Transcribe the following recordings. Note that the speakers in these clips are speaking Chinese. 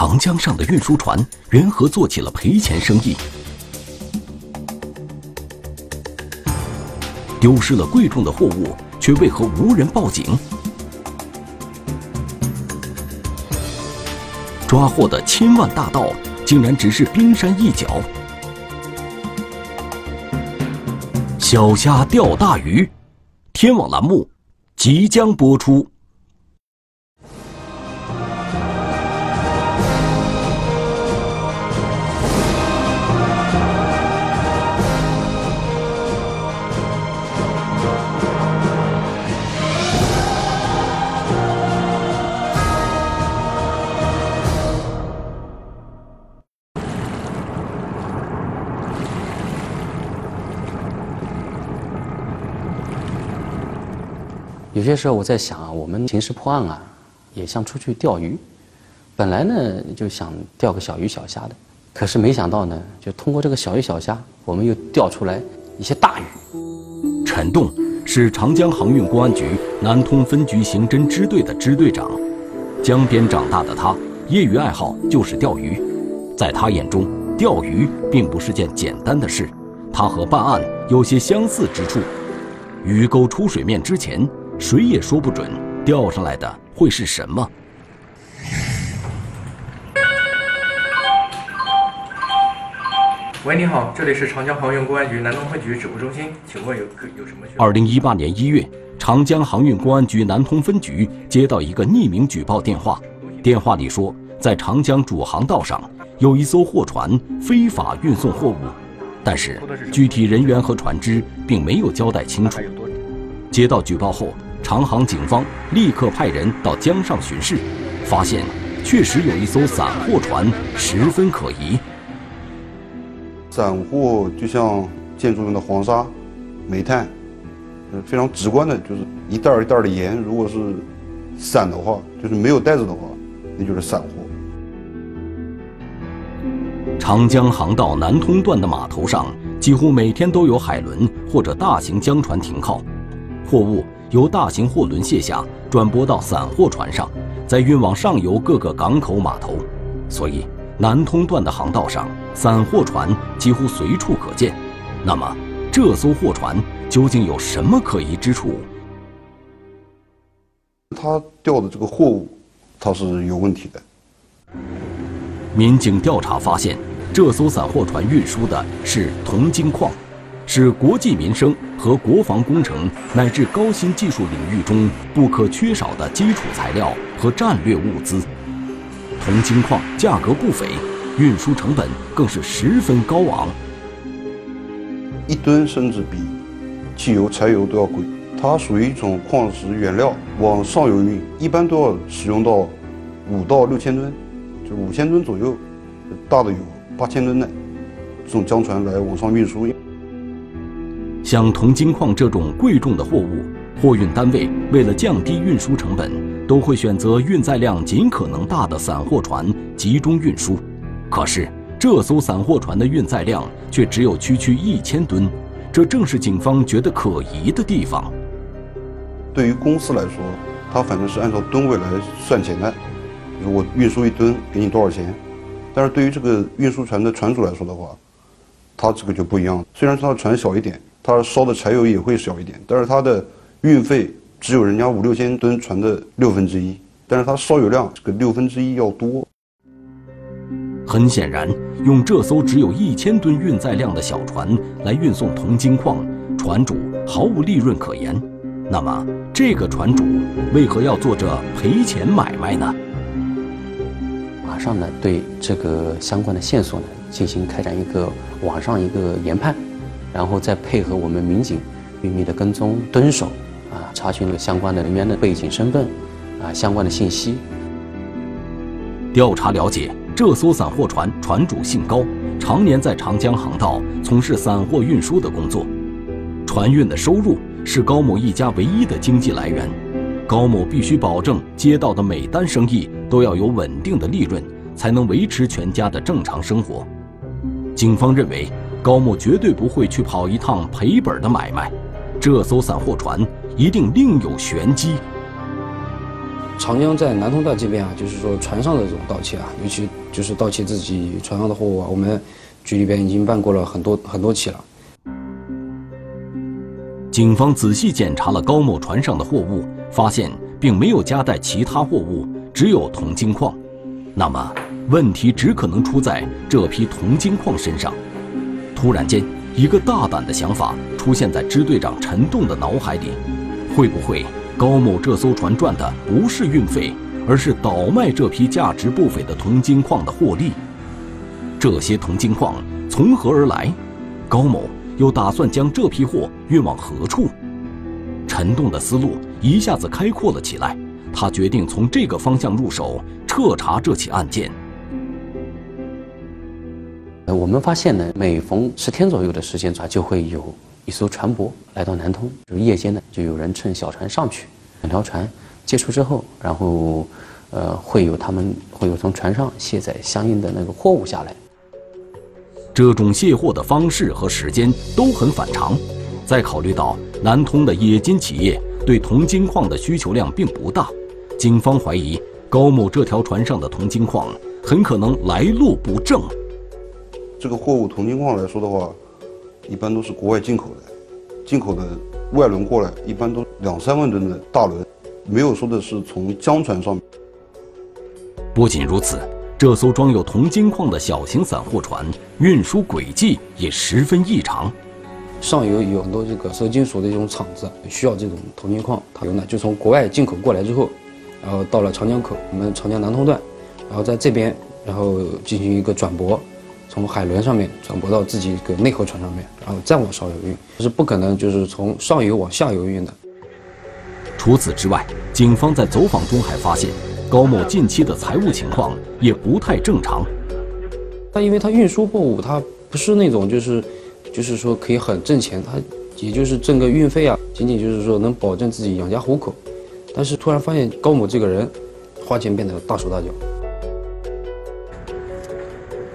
长江上的运输船缘何做起了赔钱生意？丢失了贵重的货物，却为何无人报警？抓获的千万大盗，竟然只是冰山一角。小虾钓大鱼，天网栏目即将播出。有些时候我在想啊，我们刑事破案啊，也像出去钓鱼。本来呢就想钓个小鱼小虾的，可是没想到呢，就通过这个小鱼小虾，我们又钓出来一些大鱼。陈栋是长江航运公安局南通分局刑侦支队的支队长，江边长大的他，业余爱好就是钓鱼。在他眼中，钓鱼并不是件简单的事，他和办案有些相似之处。鱼钩出水面之前。谁也说不准钓上来的会是什么。喂，你好，这里是长江航运公安局南通分局指挥中心，请问有有什么？二零一八年一月，长江航运公安局南通分局接到一个匿名举报电话，电话里说，在长江主航道上有一艘货船非法运送货物，但是具体人员和船只并没有交代清楚。接到举报后。长航警方立刻派人到江上巡视，发现确实有一艘散货船十分可疑。散货就像建筑用的黄沙、煤炭，非常直观的，就是一袋一袋的盐，如果是散的话，就是没有袋子的话，那就是散货。长江航道南通段的码头上，几乎每天都有海轮或者大型江船停靠，货物。由大型货轮卸下，转驳到散货船上，再运往上游各个港口码头，所以南通段的航道上，散货船几乎随处可见。那么，这艘货船究竟有什么可疑之处？他调的这个货物，它是有问题的。民警调查发现，这艘散货船运输的是铜精矿。是国计民生和国防工程乃至高新技术领域中不可缺少的基础材料和战略物资。铜精矿价格不菲，运输成本更是十分高昂。一吨甚至比汽油、柴油都要贵。它属于一种矿石原料，往上游运一般都要使用到五到六千吨，就五千吨左右，大的有八千吨的这种江船来往上运输。像铜金矿这种贵重的货物，货运单位为了降低运输成本，都会选择运载量尽可能大的散货船集中运输。可是，这艘散货船的运载量却只有区区一千吨，这正是警方觉得可疑的地方。对于公司来说，它反正是按照吨位来算钱的，如果运输一吨给你多少钱。但是对于这个运输船的船主来说的话，他这个就不一样。虽然他的船小一点。它烧的柴油也会少一点，但是它的运费只有人家五六千吨船的六分之一，但是它烧油量这个六分之一要多。很显然，用这艘只有一千吨运载量的小船来运送铜精矿，船主毫无利润可言。那么，这个船主为何要做这赔钱买卖呢？马上呢，对这个相关的线索呢进行开展一个网上一个研判。然后再配合我们民警秘密的跟踪蹲守，啊，查询了相关的人员的背景身份，啊，相关的信息。调查了解，这艘散货船船主姓高，常年在长江航道从事散货运输的工作，船运的收入是高某一家唯一的经济来源。高某必须保证接到的每单生意都要有稳定的利润，才能维持全家的正常生活。警方认为。高某绝对不会去跑一趟赔本的买卖，这艘散货船一定另有玄机。长江在南通段这边啊，就是说船上的这种盗窃啊，尤其就是盗窃自己船上的货物啊，我们局里边已经办过了很多很多起了。警方仔细检查了高某船上的货物，发现并没有夹带其他货物，只有铜金矿。那么，问题只可能出在这批铜金矿身上。突然间，一个大胆的想法出现在支队长陈栋的脑海里：会不会高某这艘船赚的不是运费，而是倒卖这批价值不菲的铜金矿的获利？这些铜金矿从何而来？高某又打算将这批货运往何处？陈栋的思路一下子开阔了起来，他决定从这个方向入手彻查这起案件。我们发现呢，每逢十天左右的时间，它就会有一艘船舶来到南通，就夜间呢，就有人乘小船上去，两条船接触之后，然后，呃，会有他们会有从船上卸载相应的那个货物下来。这种卸货的方式和时间都很反常，再考虑到南通的冶金企业对铜金矿的需求量并不大，警方怀疑高某这条船上的铜金矿很可能来路不正。这个货物铜金矿来说的话，一般都是国外进口的，进口的外轮过来，一般都两三万吨的大轮，没有说的是从江船上。不仅如此，这艘装有铜金矿的小型散货船运输轨迹也十分异常。上游有很多这个收金属的一种厂子需要这种铜金矿，它有呢就从国外进口过来之后，然后到了长江口，我们长江南通段，然后在这边，然后进行一个转驳。从海轮上面转驳到自己一个内河船上面，然后再往上游运，是不可能就是从上游往下游运的。除此之外，警方在走访中还发现，高某近期的财务情况也不太正常。他因为他运输货物，他不是那种就是，就是说可以很挣钱，他也就是挣个运费啊，仅仅就是说能保证自己养家糊口。但是突然发现高某这个人，花钱变得大手大脚。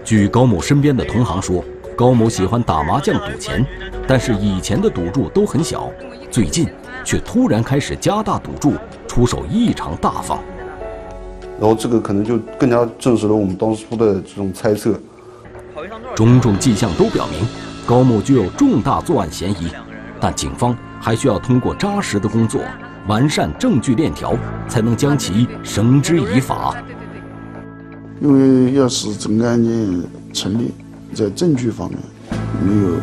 据高某身边的同行说，高某喜欢打麻将赌钱，但是以前的赌注都很小，最近却突然开始加大赌注，出手异常大方。然后这个可能就更加证实了我们当初的这种猜测。种种迹象都表明，高某具有重大作案嫌疑，但警方还需要通过扎实的工作，完善证据链条，才能将其绳之以法。因为要使整个案件成立，在证据方面没有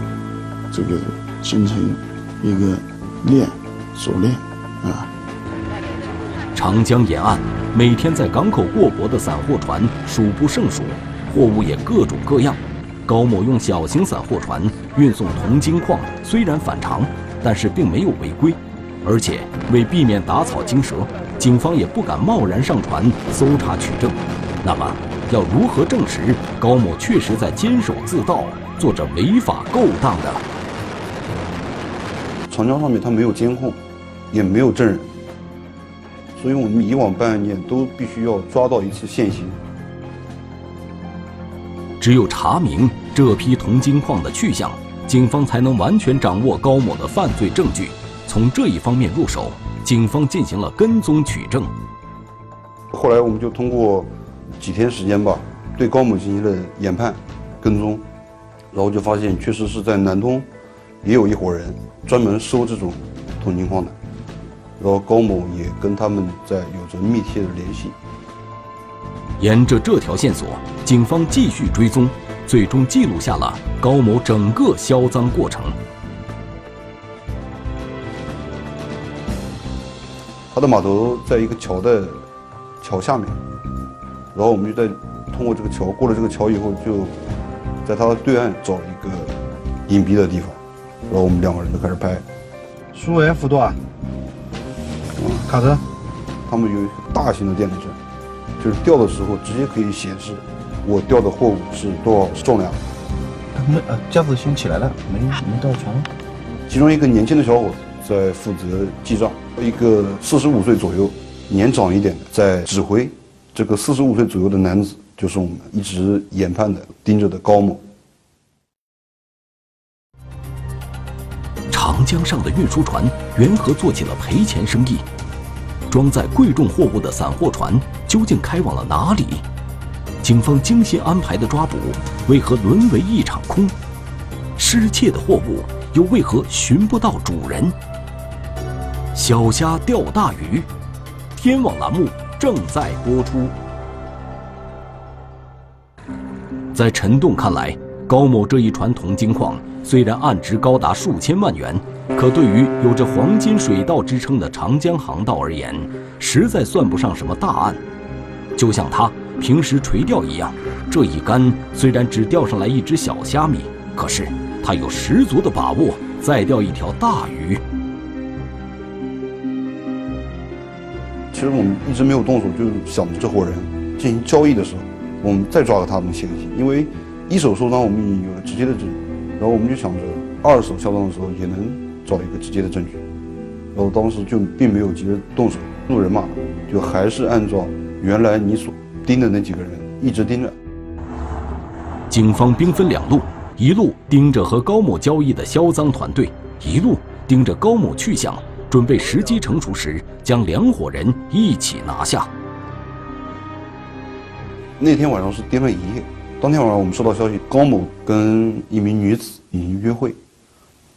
这个形成一个链锁链啊。长江沿岸每天在港口过驳的散货船数不胜数，货物也各种各样。高某用小型散货船运送铜金矿，虽然反常，但是并没有违规。而且为避免打草惊蛇，警方也不敢贸然上船搜查取证。那么，要如何证实高某确实在监守自盗，做着违法勾当的？长江上面它没有监控，也没有证人，所以我们以往办案件都必须要抓到一次现行。只有查明这批铜金矿的去向，警方才能完全掌握高某的犯罪证据。从这一方面入手，警方进行了跟踪取证。后来我们就通过。几天时间吧，对高某进行了研判、跟踪，然后就发现确实是在南通，也有一伙人专门收这种铜金矿的，然后高某也跟他们在有着密切的联系。沿着这条线索，警方继续追踪，最终记录下了高某整个销赃过程。他的码头在一个桥的桥下面。然后我们就在通过这个桥，过了这个桥以后，就在它的对岸找一个隐蔽的地方，然后我们两个人就开始拍。苏 F 多少？卡车？他们有一个大型的电子秤，就是吊的时候直接可以显示我吊的货物是多少重量。没呃，架子先起来了，没没到船。其中一个年轻的小伙子在负责记账，一个四十五岁左右、年长一点的在指挥。这个四十五岁左右的男子，就是我们一直研判的、盯着的高某。长江上的运输船缘何做起了赔钱生意？装载贵重货物的散货船究竟开往了哪里？警方精心安排的抓捕为何沦为一场空？失窃的货物又为何寻不到主人？小虾钓大鱼，天网栏目正在播出。在陈栋看来，高某这一船铜金矿虽然案值高达数千万元，可对于有着“黄金水道”之称的长江航道而言，实在算不上什么大案。就像他平时垂钓一样，这一竿虽然只钓上来一只小虾米，可是他有十足的把握再钓一条大鱼。其实我们一直没有动手，就是想着这伙人进行交易的时候，我们再抓到他们的嫌疑。因为一手销赃我们已经有了直接的证据，然后我们就想着二手销赃的时候也能找一个直接的证据，然后当时就并没有急着动手，路人嘛，就还是按照原来你所盯的那几个人一直盯着。警方兵分两路，一路盯着和高某交易的销赃团队，一路盯着高某去向。准备时机成熟时，将两伙人一起拿下。那天晚上是颠了一夜。当天晚上，我们收到消息，高某跟一名女子已经约会。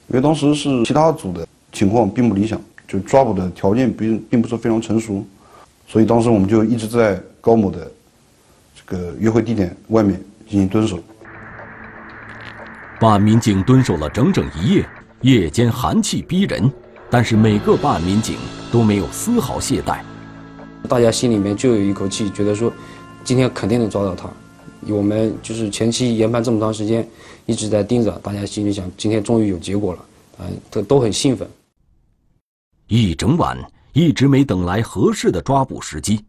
因为当时是其他组的情况并不理想，就抓捕的条件并并不是非常成熟，所以当时我们就一直在高某的这个约会地点外面进行蹲守。办案民警蹲守了整整一夜，夜间寒气逼人。但是每个办案民警都没有丝毫懈怠，大家心里面就有一口气，觉得说，今天肯定能抓到他。我们就是前期研判这么长时间，一直在盯着，大家心里想，今天终于有结果了，啊，都都很兴奋。一整晚一直没等来合适的抓捕时机，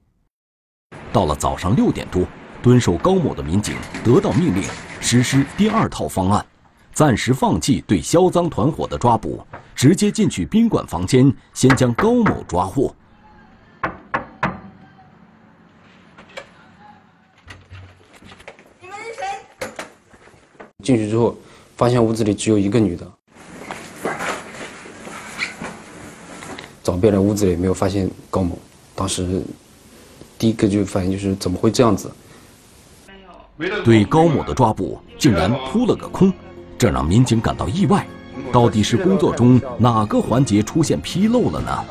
到了早上六点多，蹲守高某的民警得到命令，实施第二套方案。暂时放弃对销赃团伙的抓捕，直接进去宾馆房间，先将高某抓获。你们是谁？进去之后，发现屋子里只有一个女的，找遍了屋子里没有发现高某。当时第一个就反应就是怎么会这样子？对高某的抓捕竟然扑了个空。这让民警感到意外，到底是工作中哪个环节出现纰漏了呢？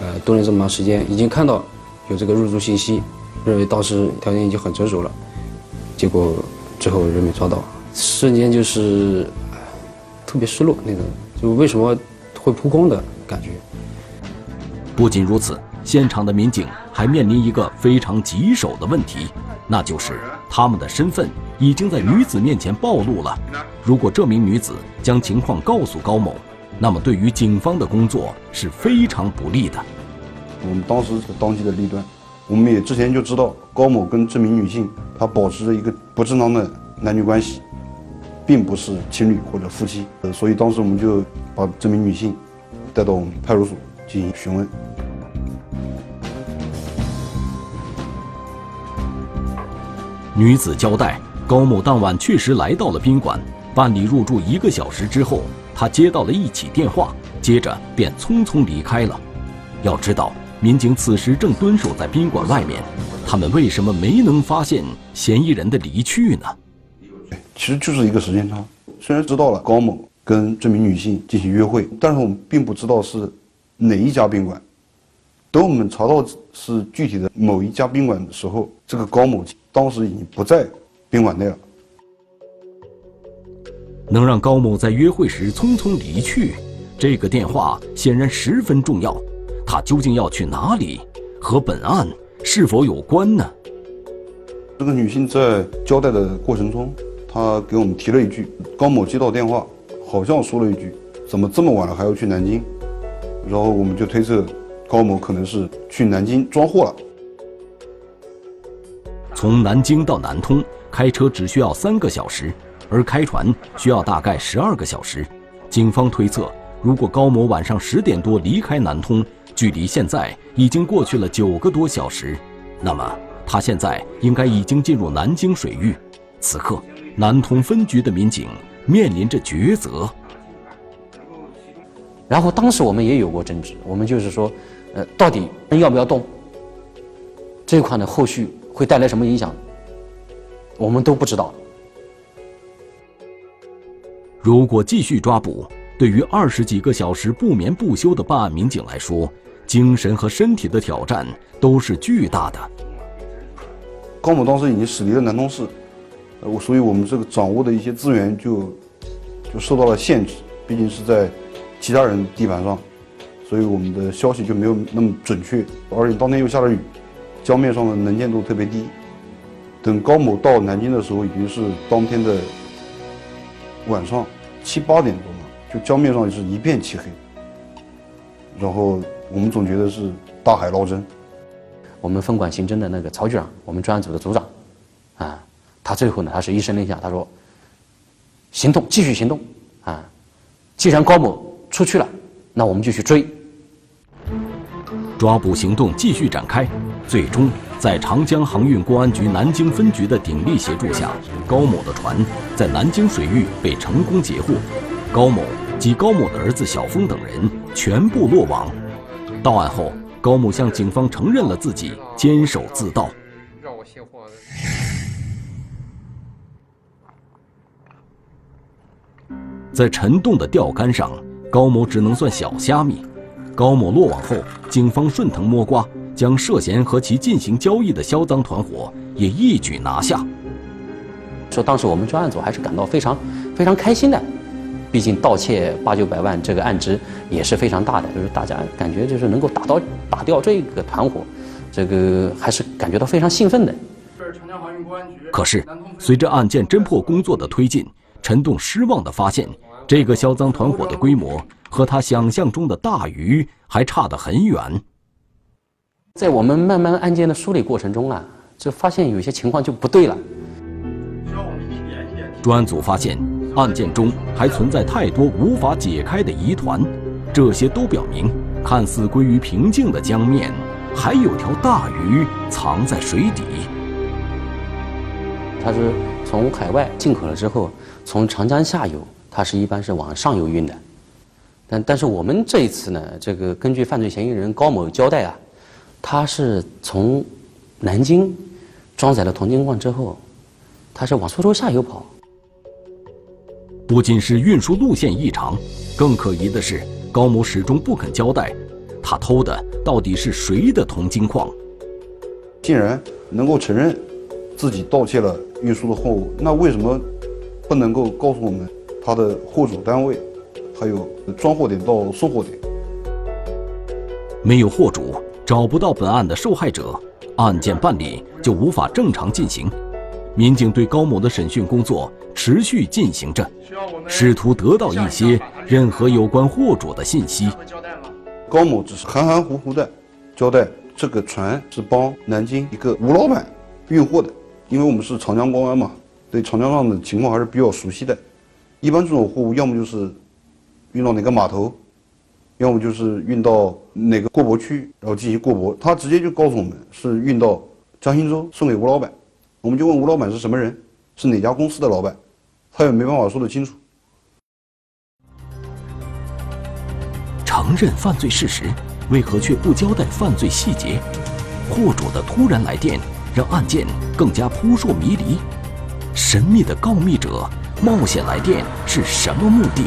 呃，蹲了这么长时间，已经看到有这个入住信息，认为当时条件已经很成熟了，结果最后人没抓到，瞬间就是特别失落，那个就为什么会扑空的感觉。不仅如此，现场的民警还面临一个非常棘手的问题，那就是他们的身份。已经在女子面前暴露了。如果这名女子将情况告诉高某，那么对于警方的工作是非常不利的。我们当时是当机的立断，我们也之前就知道高某跟这名女性她保持着一个不正当的男女关系，并不是情侣或者夫妻。呃，所以当时我们就把这名女性带到我们派出所进行询问。女子交代。高某当晚确实来到了宾馆，办理入住一个小时之后，他接到了一起电话，接着便匆匆离开了。要知道，民警此时正蹲守在宾馆外面，他们为什么没能发现嫌疑人的离去呢？其实就是一个时间差。虽然知道了高某跟这名女性进行约会，但是我们并不知道是哪一家宾馆。等我们查到是具体的某一家宾馆的时候，这个高某当时已经不在。宾馆内了。能让高某在约会时匆匆离去，这个电话显然十分重要。他究竟要去哪里？和本案是否有关呢？这个女性在交代的过程中，她给我们提了一句：“高某接到电话，好像说了一句，怎么这么晚了还要去南京？”然后我们就推测，高某可能是去南京装货了。从南京到南通。开车只需要三个小时，而开船需要大概十二个小时。警方推测，如果高某晚上十点多离开南通，距离现在已经过去了九个多小时，那么他现在应该已经进入南京水域。此刻，南通分局的民警面临着抉择。然后当时我们也有过争执，我们就是说，呃，到底要不要动？这一块呢，后续会带来什么影响？我们都不知道。如果继续抓捕，对于二十几个小时不眠不休的办案民警来说，精神和身体的挑战都是巨大的。高某当时已经驶离了南通市，呃，我所以我们这个掌握的一些资源就就受到了限制，毕竟是在其他人地盘上，所以我们的消息就没有那么准确，而且当天又下了雨，江面上的能见度特别低。等高某到南京的时候，已经是当天的晚上七八点钟了，就江面上是一片漆黑。然后我们总觉得是大海捞针。我们分管刑侦的那个曹局长，我们专案组的组长，啊，他最后呢，他是一声令下，他说：“行动，继续行动，啊，既然高某出去了，那我们就去追。”抓捕行动继续展开，最终在长江航运公安局南京分局的鼎力协助下，高某的船在南京水域被成功截获，高某及高某的儿子小峰等人全部落网。到案后，高某向警方承认了自己监守自盗。让我卸货。在沉洞的钓竿上，高某只能算小虾米。高某落网后，警方顺藤摸瓜，将涉嫌和其进行交易的销赃团伙也一举拿下。说当时我们专案组还是感到非常非常开心的，毕竟盗窃八九百万这个案值也是非常大的，就是大家感觉就是能够打到打掉这个团伙，这个还是感觉到非常兴奋的。可是，随着案件侦破工作的推进，陈栋失望地发现，这个销赃团伙的规模。和他想象中的大鱼还差得很远。在我们慢慢案件的梳理过程中啊，就发现有些情况就不对了。专案组发现，案件中还存在太多无法解开的疑团，这些都表明，看似归于平静的江面，还有条大鱼藏在水底。它是从海外进口了之后，从长江下游，它是一般是往上游运的。但但是我们这一次呢，这个根据犯罪嫌疑人高某交代啊，他是从南京装载了铜金矿之后，他是往苏州下游跑。不仅是运输路线异常，更可疑的是高某始终不肯交代，他偷的到底是谁的铜金矿？竟然能够承认自己盗窃了运输的货物，那为什么不能够告诉我们他的货主单位？还有装货点到送货点，没有货主，找不到本案的受害者，案件办理就无法正常进行。民警对高某的审讯工作持续进行着，试图得到一些任何有关货主的信息。高某只是含含糊糊的交代，这个船是帮南京一个吴老板运货的，因为我们是长江公安嘛，对长江上的情况还是比较熟悉的。一般这种货物要么就是。运到哪个码头，要么就是运到哪个过驳区，然后进行过驳。他直接就告诉我们是运到江心洲送给吴老板，我们就问吴老板是什么人，是哪家公司的老板，他也没办法说得清楚。承认犯罪事实，为何却不交代犯罪细节？货主的突然来电让案件更加扑朔迷离。神秘的告密者冒险来电是什么目的？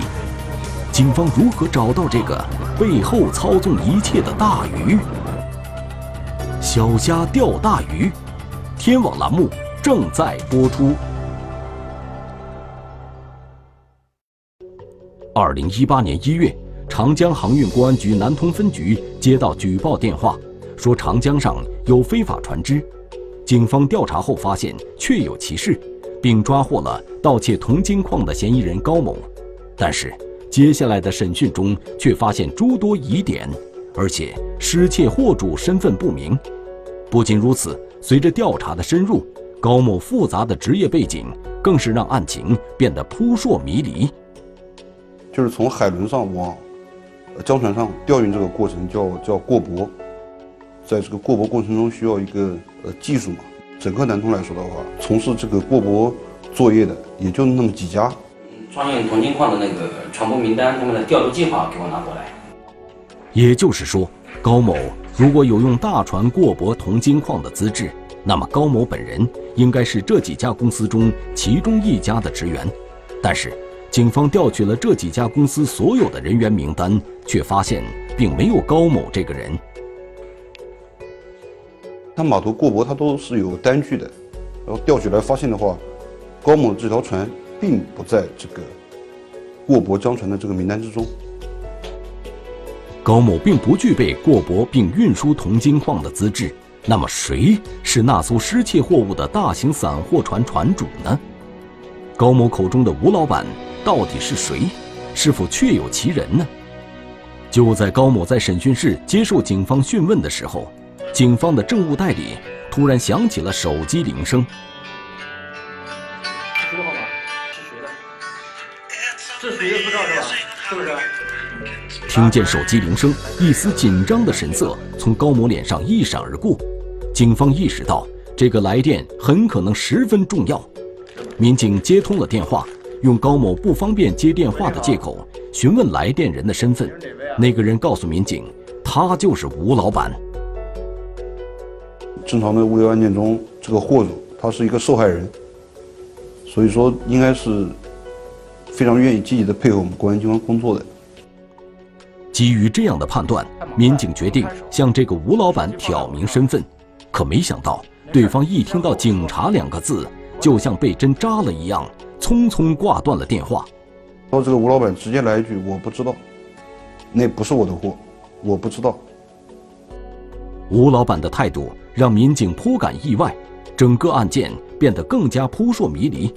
警方如何找到这个背后操纵一切的大鱼？小虾钓大鱼，天网栏目正在播出。二零一八年一月，长江航运公安局南通分局接到举报电话，说长江上有非法船只。警方调查后发现确有其事，并抓获了盗窃铜金矿的嫌疑人高某，但是。接下来的审讯中，却发现诸多疑点，而且失窃货主身份不明。不仅如此，随着调查的深入，高某复杂的职业背景更是让案情变得扑朔迷离。就是从海轮上往江船上调运这个过程叫叫过驳，在这个过驳过程中需要一个呃技术嘛。整个南通来说的话，从事这个过驳作业的也就那么几家。专用铜金矿的那个船舶名单，他们的调度计划给我拿过来。也就是说，高某如果有用大船过驳铜金矿的资质，那么高某本人应该是这几家公司中其中一家的职员。但是，警方调取了这几家公司所有的人员名单，却发现并没有高某这个人。他码头过驳，他都是有单据的，然后调取来发现的话，高某这条船并不在这个过驳江船的这个名单之中。高某并不具备过驳并运输铜金矿的资质，那么谁是那艘失窃货物的大型散货船船主呢？高某口中的吴老板到底是谁？是否确有其人呢？就在高某在审讯室接受警方讯问的时候，警方的证物袋里突然响起了手机铃声。是谁的？是谁的护照是吧？是不是？听见手机铃声，一丝紧张的神色从高某脸上一闪而过。警方意识到这个来电很可能十分重要，民警接通了电话，用高某不方便接电话的借口询问来电人的身份。那个人告诉民警，他就是吴老板。正常的物流案件中，这个货主他是一个受害人，所以说应该是非常愿意积极的配合我们公安机关工作的。基于这样的判断，民警决定向这个吴老板挑明身份。可没想到，对方一听到“警察”两个字，就像被针扎了一样，匆匆挂断了电话。然后这个吴老板直接来一句：“我不知道，那不是我的货，我不知道。”吴老板的态度让民警颇感意外，整个案件变得更加扑朔迷离。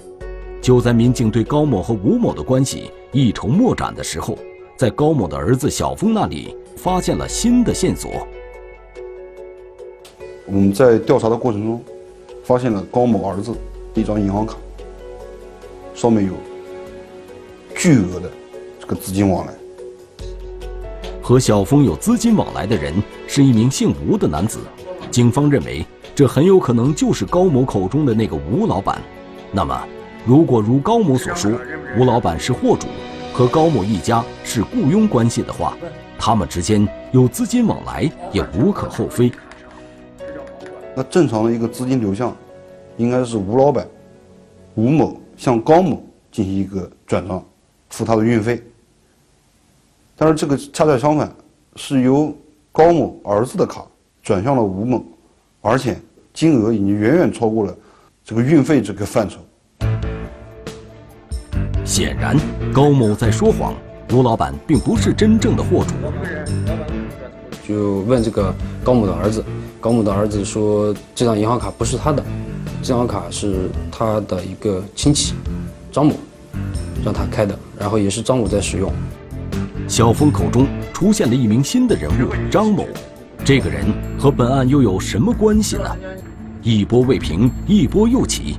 就在民警对高某和吴某的关系一筹莫展的时候，在高某的儿子小峰那里发现了新的线索。我们在调查的过程中，发现了高某儿子一张银行卡，上面有巨额的这个资金往来。和小峰有资金往来的人是一名姓吴的男子，警方认为这很有可能就是高某口中的那个吴老板。那么，如果如高某所说，吴老板是货主，和高某一家是雇佣关系的话，他们之间有资金往来也无可厚非。那正常的一个资金流向，应该是吴老板、吴某向高某进行一个转账，付他的运费。但是这个恰恰相反，是由高某儿子的卡转向了吴某，而且金额已经远远超过了这个运费这个范畴。显然，高某在说谎，卢老板并不是真正的货主。就问这个高某的儿子，高某的儿子说这张银行卡不是他的，这张卡是他的一个亲戚张某让他开的，然后也是张某在使用。小峰口中出现了一名新的人物张某，这个人和本案又有什么关系呢？一波未平，一波又起，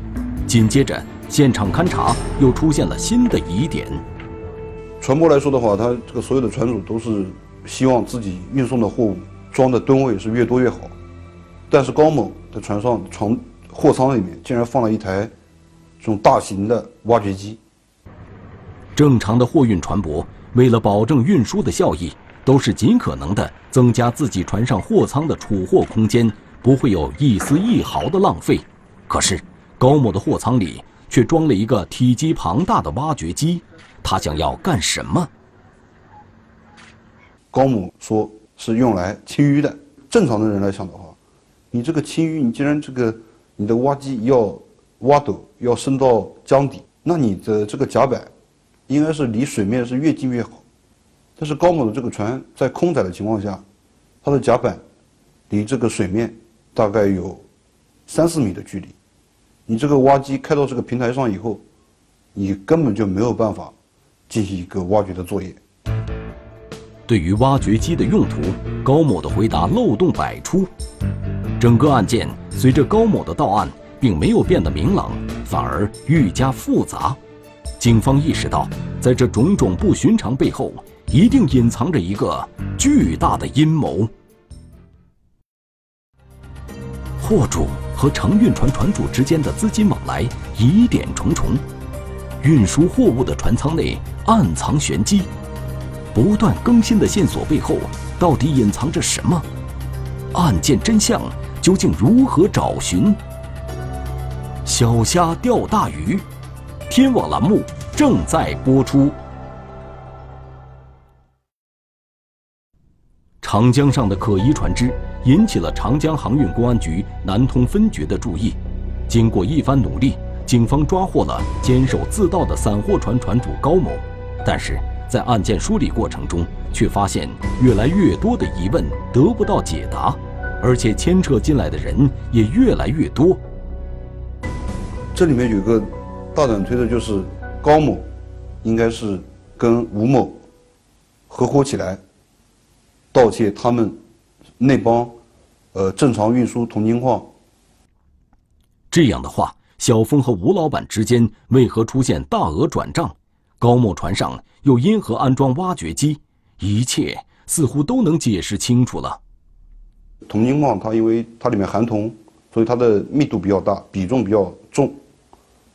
紧接着现场勘查又出现了新的疑点。船舶来说的话，它这个所有的船主都是希望自己运送的货物装的吨位是越多越好，但是高某的船上船货舱里面竟然放了一台这种大型的挖掘机。正常的货运船舶为了保证运输的效益，都是尽可能的增加自己船上货舱的储货空间，不会有一丝一毫的浪费。可是高某的货舱里却装了一个体积庞大的挖掘机，他想要干什么？高某说是用来清淤的。正常的人来想的话，你这个清淤，你既然这个你的挖机要挖斗要伸到江底，那你的这个甲板应该是离水面是越近越好。但是高某的这个船在空载的情况下，它的甲板离这个水面大概有三四米的距离。你这个挖机开到这个平台上以后，你根本就没有办法进行一个挖掘的作业。对于挖掘机的用途，高某的回答漏洞百出。整个案件随着高某的到案，并没有变得明朗，反而愈加复杂。警方意识到，在这种种不寻常背后，一定隐藏着一个巨大的阴谋。货主和承运船船主之间的资金往来疑点重重，运输货物的船舱内暗藏玄机。不断更新的线索背后，到底隐藏着什么？案件真相究竟如何找寻？小虾钓大鱼，天网栏目正在播出。长江上的可疑船只引起了长江航运公安局南通分局的注意。经过一番努力，警方抓获了监守自盗的散货船船主高某。但是在案件梳理过程中，却发现越来越多的疑问得不到解答，而且牵扯进来的人也越来越多。这里面有个大胆推测，就是高某应该是跟吴某合伙起来盗窃他们那帮呃正常运输铜金矿。这样的话，小峰和吴老板之间为何出现大额转账？高木船上又因何安装挖掘机？一切似乎都能解释清楚了。铜金矿它因为它里面含铜，所以它的密度比较大，比重比较重，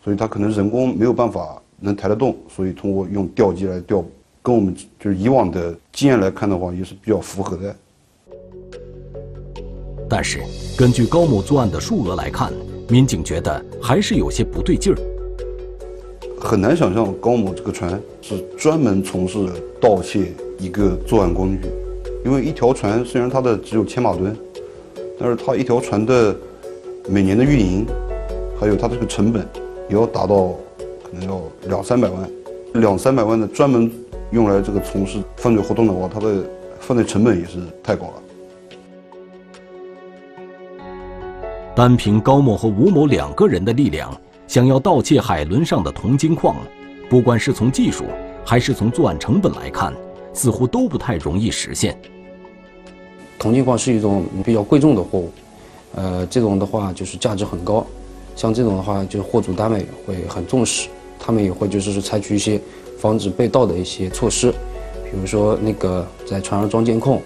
所以它可能人工没有办法能抬得动，所以通过用吊机来吊，跟我们就是以往的经验来看的话，也是比较符合的。但是根据高某作案的数额来看。民警觉得还是有些不对劲儿，很难想象高某这个船是专门从事盗窃一个作案工具，因为一条船虽然它的只有千马吨，但是它一条船的每年的运营，还有它这个成本，也要达到可能要两三百万，两三百万的专门用来这个从事犯罪活动的话，它的犯罪成本也是太高了。单凭高某和吴某两个人的力量，想要盗窃海轮上的铜金矿，不管是从技术还是从作案成本来看，似乎都不太容易实现。铜金矿是一种比较贵重的货物，呃，这种的话就是价值很高，像这种的话，就是货主单位会很重视，他们也会就是采取一些防止被盗的一些措施，比如说那个在船上装监控，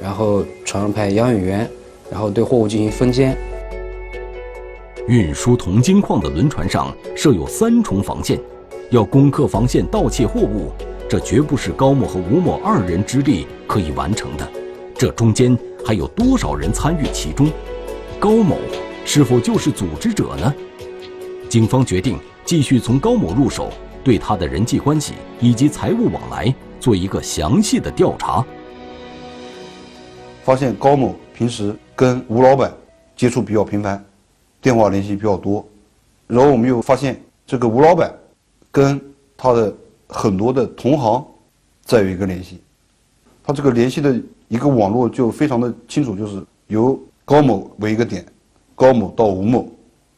然后船上派押运员，然后对货物进行分拣。运输铜金矿的轮船上设有三重防线，要攻克防线盗窃货物，这绝不是高某和吴某二人之力可以完成的。这中间还有多少人参与其中？高某是否就是组织者呢？警方决定继续从高某入手，对他的人际关系以及财务往来做一个详细的调查。发现高某平时跟吴老板接触比较频繁。电话联系比较多，然后我们又发现这个吴老板跟他的很多的同行再有一个联系，他这个联系的一个网络就非常的清楚，就是由高某为一个点，高某到吴某，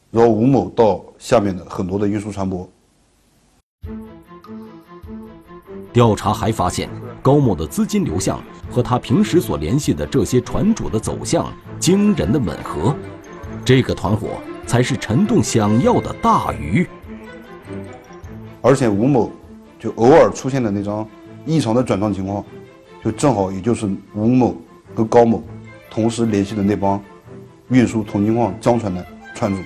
然后吴某到下面的很多的运输船舶。调查还发现，高某的资金流向和他平时所联系的这些船主的走向惊人的吻合。这个团伙才是陈栋想要的大鱼，而且吴某就偶尔出现的那张异常的转账情况，就正好也就是吴某和高某同时联系的那帮运输铜金矿江船的船主，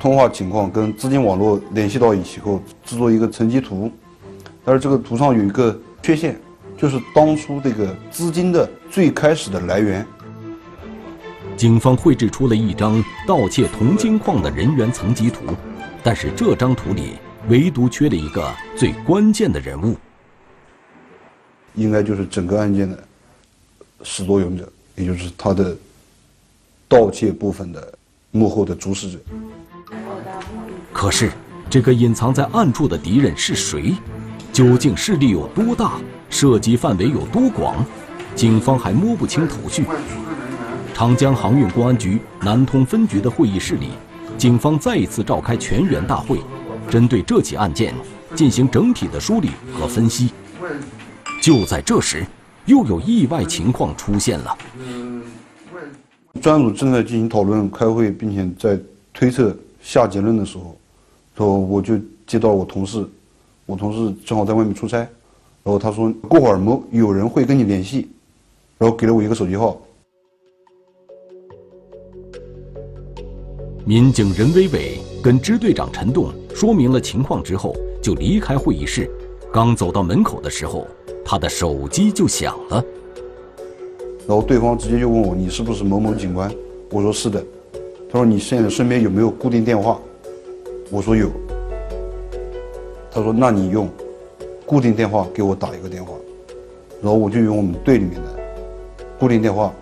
通话情况跟资金网络联系到一起后，制作一个层级图，但是这个图上有一个缺陷，就是当初这个资金的最开始的来源。警方绘制出了一张盗窃铜金矿的人员层级图，但是这张图里唯独缺了一个最关键的人物，应该就是整个案件的始作俑者，也就是他的盗窃部分的幕后的主使者。可是，这个隐藏在暗处的敌人是谁？究竟势力有多大？涉及范围有多广？警方还摸不清头绪。长江航运公安局南通分局的会议室里，警方再一次召开全员大会，针对这起案件进行整体的梳理和分析。就在这时，又有意外情况出现了。专案组正在进行讨论、开会，并且在推测、下结论的时候，说我就接到我同事，我同事正好在外面出差，然后他说过会儿某有人会跟你联系，然后给了我一个手机号。民警任伟伟跟支队长陈栋说明了情况之后，就离开会议室。刚走到门口的时候，他的手机就响了。然后对方直接就问我：“你是不是某某警官？”我说：“是的。”他说：“你现在身边有没有固定电话？”我说：“有。”他说：“那你用固定电话给我打一个电话。”然后我就用我们队里面的固定电话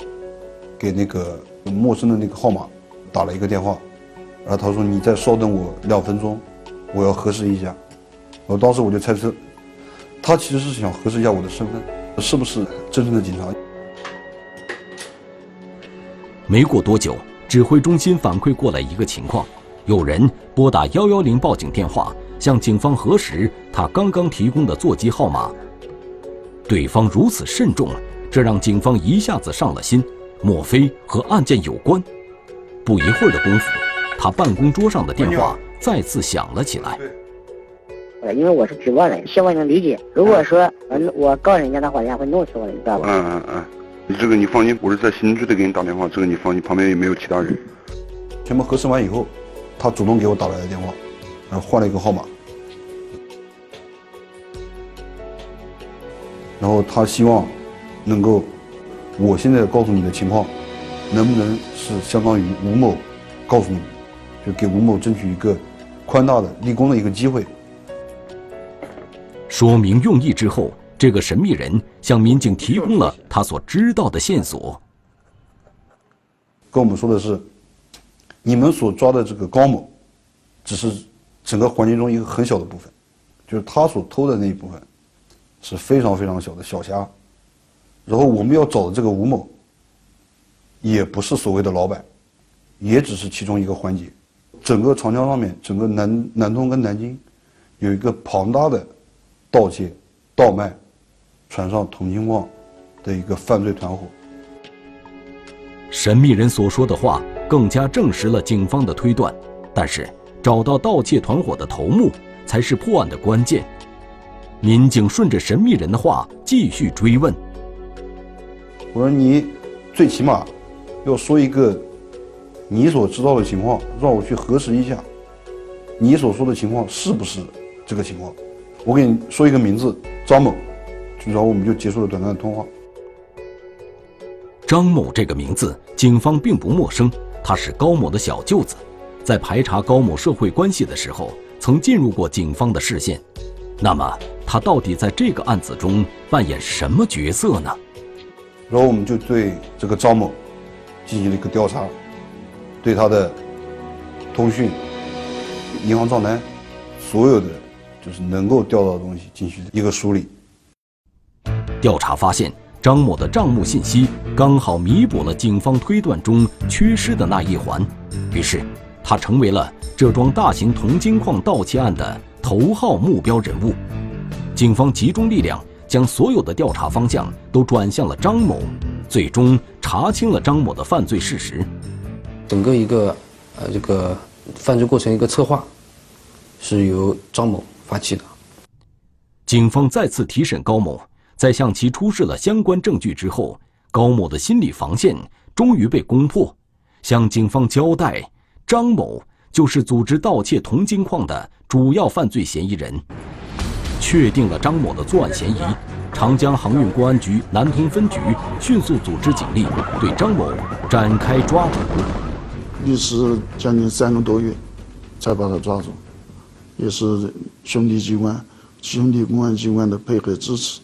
给那个陌生的那个号码打了一个电话。然后他说：“你再稍等我两分钟，我要核实一下。”然后当时我就猜测，他其实是想核实一下我的身份是不是真正的警察。没过多久，指挥中心反馈过来一个情况：有人拨打幺幺零报警电话，向警方核实他刚刚提供的座机号码。对方如此慎重，这让警方一下子上了心，莫非和案件有关？不一会儿的功夫，他办公桌上的电话再次响了起来。因为我是举报人，希望你能理解。如果说嗯我告人家的话，人家会弄死我的，你知道吧？嗯嗯嗯。你这个你放心，我是在刑拘队给你打电话，这个你放心，旁边也没有其他人。全部核实完以后，他主动给我打来的电话，然后换了一个号码，然后他希望能够，我现在告诉你的情况，能不能是相当于吴某告诉你，就给吴某争取一个宽大的立功的一个机会。说明用意之后。这个神秘人向民警提供了他所知道的线索，跟我们说的是，你们所抓的这个高某，只是整个环境中一个很小的部分，就是他所偷的那一部分，是非常非常小的小虾。然后我们要找的这个吴某，也不是所谓的老板，也只是其中一个环节。整个长江上面，整个南南通跟南京，有一个庞大的盗窃、盗卖。船上铜金矿的一个犯罪团伙，神秘人所说的话更加证实了警方的推断。但是，找到盗窃团伙的头目才是破案的关键。民警顺着神秘人的话继续追问：“我说你最起码要说一个你所知道的情况，让我去核实一下，你所说的情况是不是这个情况？我给你说一个名字，张某。”然后我们就结束了短暂的通话。张某这个名字，警方并不陌生，他是高某的小舅子，在排查高某社会关系的时候，曾进入过警方的视线。那么，他到底在这个案子中扮演什么角色呢？然后我们就对这个张某进行了一个调查，对他的通讯、银行账单，所有的就是能够调到的东西进行一个梳理。调查发现，张某的账目信息刚好弥补了警方推断中缺失的那一环，于是他成为了这桩大型铜金矿盗窃案的头号目标人物。警方集中力量，将所有的调查方向都转向了张某，最终查清了张某的犯罪事实。整个一个呃这个犯罪过程一个策划，是由张某发起的。警方再次提审高某。在向其出示了相关证据之后，高某的心理防线终于被攻破，向警方交代：张某就是组织盗窃铜金矿的主要犯罪嫌疑人。确定了张某的作案嫌疑，长江航运公安局南通分局迅速组织警力对张某展开抓捕。历时将近三个多月，才把他抓住，也是兄弟机关、兄弟公安机关的配合支持。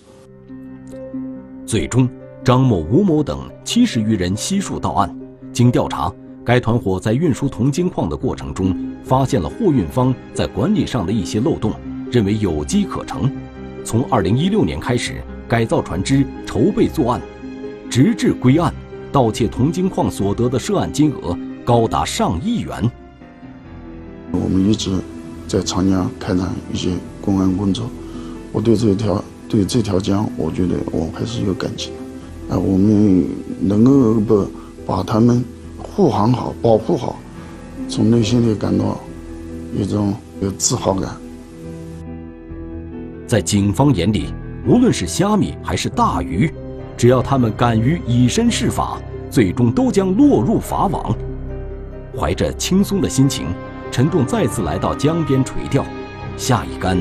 最终，张某、吴某等七十余人悉数到案。经调查，该团伙在运输铜金矿的过程中，发现了货运方在管理上的一些漏洞，认为有机可乘。从二零一六年开始，改造船只，筹备作案，直至归案，盗窃铜金矿所得的涉案金额高达上亿元。我们一直在长江开展一些公安工作，我对这条。对这条江，我觉得我还是有感情的。啊，我们能够不把他们护航好、保护好，从内心里感到一种有自豪感。在警方眼里，无论是虾米还是大鱼，只要他们敢于以身试法，最终都将落入法网。怀着轻松的心情，陈栋再次来到江边垂钓，下一竿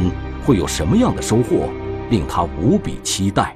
会有什么样的收获？令他无比期待。